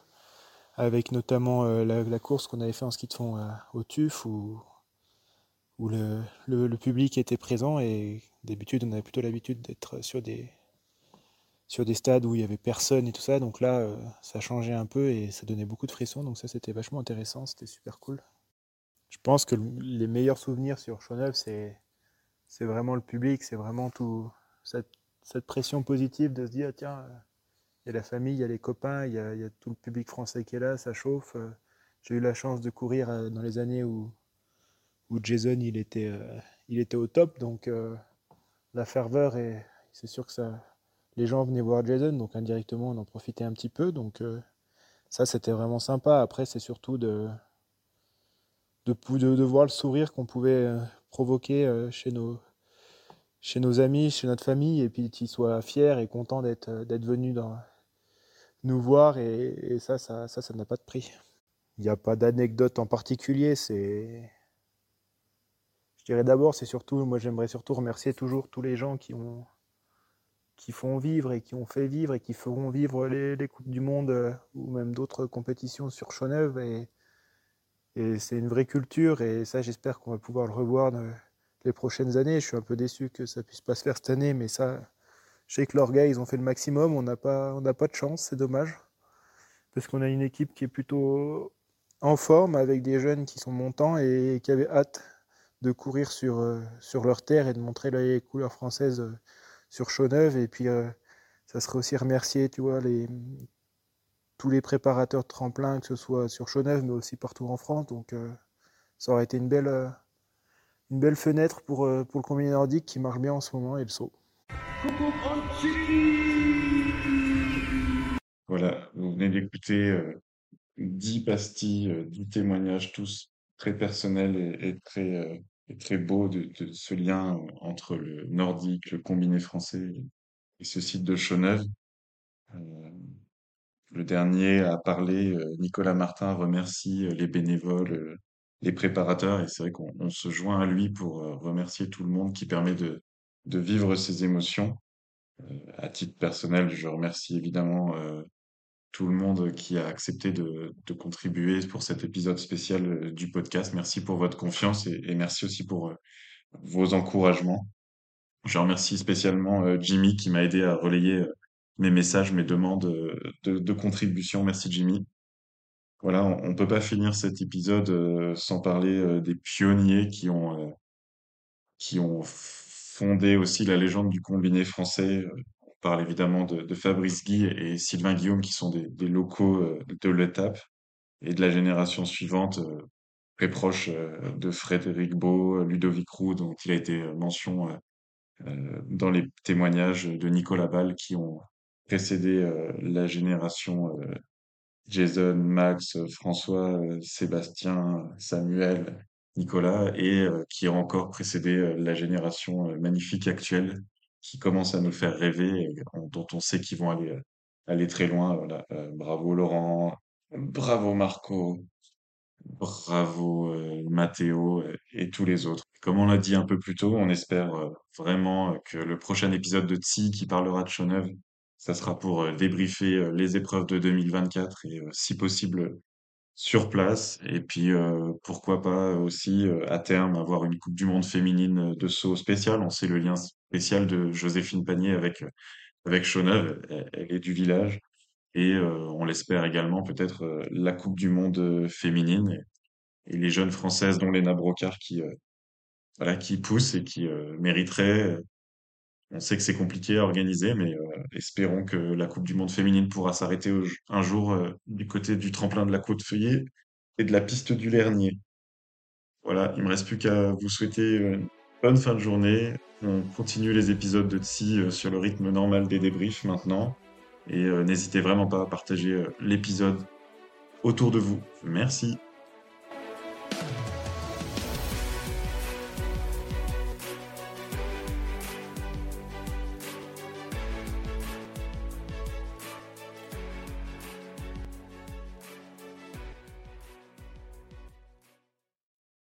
avec notamment euh, la, course qu'on avait fait en ski de fond euh, au TUF où, le, public était présent et d'habitude on avait plutôt l'habitude d'être sur des, sur des stades où il y avait personne et tout ça. Donc là euh, ça changeait un peu et ça donnait beaucoup de frissons. Donc ça c'était vachement intéressant c'était super cool. Je pense que les meilleurs souvenirs sur Chauneuf c'est c'est vraiment le public c'est vraiment tout cette, pression positive de se dire tiens il y a la famille, il y a les copains, il y a, tout le public français qui est là, ça chauffe. Euh, j'ai eu la chance de courir euh, dans les années où, où Jason il était, euh, au top, donc la ferveur, et c'est sûr que ça, les gens venaient voir Jason, donc indirectement on en profitait un petit peu, donc ça c'était vraiment sympa. Après c'est surtout de, de, de, voir le sourire qu'on pouvait provoquer chez nos, chez nos amis, chez notre famille, et puis qu'ils soient fiers et contents d'être d'être venus nous voir, et, et ça, ça, ça, ça n'a pas de prix. Il n'y a pas d'anecdote en particulier, c'est... Je dirais d'abord, c'est surtout, moi j'aimerais surtout remercier toujours tous les gens qui ont qui font vivre et qui ont fait vivre et qui feront vivre les, les Coupes du Monde euh, ou même d'autres compétitions sur Chaux-Neuve. Et, et c'est une vraie culture et ça, j'espère qu'on va pouvoir le revoir les prochaines années. Je suis un peu déçu que ça puisse pas se faire cette année, mais ça, je sais que leurs gars, ils ont fait le maximum. On n'a pas, on pas de chance, c'est dommage. Parce qu'on a une équipe qui est plutôt en forme, avec des jeunes qui sont montants et qui avaient hâte de courir sur, euh, sur leur terre et de montrer les couleurs françaises euh, sur Chaux-Neuve. Et puis, euh, ça serait aussi remercier, tu vois, les, tous les préparateurs de tremplin, que ce soit sur Chaux-Neuve, mais aussi partout en France. Donc, ça aurait été une belle, une belle fenêtre pour, pour le combiné nordique qui marche bien en ce moment et le saut. Voilà, vous venez d'écouter euh, 10 pastilles, euh, 10 témoignages, tous très personnels et, très, euh, très beaux de, ce lien entre le nordique, le combiné français et ce site de Chaux-Neuve. Le dernier a parlé, Nicolas Martin remercie les bénévoles, les préparateurs, et c'est vrai qu'on se joint à lui pour remercier tout le monde qui permet de, de vivre ces émotions. Euh, à titre personnel, je remercie évidemment euh, tout le monde qui a accepté de, de, contribuer pour cet épisode spécial euh, du podcast. Merci pour votre confiance et merci aussi pour vos encouragements. Je remercie spécialement Jimmy qui m'a aidé à relayer mes messages, mes demandes de, de contribution. Merci Jimmy. Voilà, on ne peut pas finir cet épisode sans parler des pionniers qui ont, qui ont fondé aussi la légende du combiné français. parle évidemment de, Fabrice Guy et Sylvain Guillaume, qui sont des, locaux de l'étape et de la génération suivante, très proche de Frédéric Beau, Ludovic Roux, dont il a été mention dans les témoignages de Nicolas Ball qui ont précédé la génération Jason, Max, François, Sébastien, Samuel, Nicolas, et qui ont encore précédé la génération magnifique actuelle qui commence à nous faire rêver et dont on sait qu'ils vont aller, aller très loin. Voilà. bravo Laurent, bravo Marco, bravo Matteo et tous les autres. Comme on l'a dit un peu plus tôt, on espère vraiment que le prochain épisode de Tsi qui parlera de Chauneuf ça sera pour euh, débriefer euh, les épreuves de 2024 et euh, si possible sur place. Et puis pourquoi pas aussi à terme avoir une Coupe du Monde féminine de saut spécial. On sait le lien spécial de Joséphine Panier avec avec Chauneuf, elle, est du village. Et on l'espère également peut-être la Coupe du Monde féminine et, les jeunes françaises dont Léna Brocard qui voilà qui poussent et qui mériteraient on sait que c'est compliqué à organiser, mais euh, espérons que la Coupe du Monde féminine pourra s'arrêter un jour euh, du côté du tremplin de la Côte Feuillée et de la piste du Lernier. Voilà, il me reste plus qu'à vous souhaiter une bonne fin de journée. On continue les épisodes de Tsi euh, sur le rythme normal des débriefs maintenant. Et n'hésitez vraiment pas à partager l'épisode autour de vous. Merci.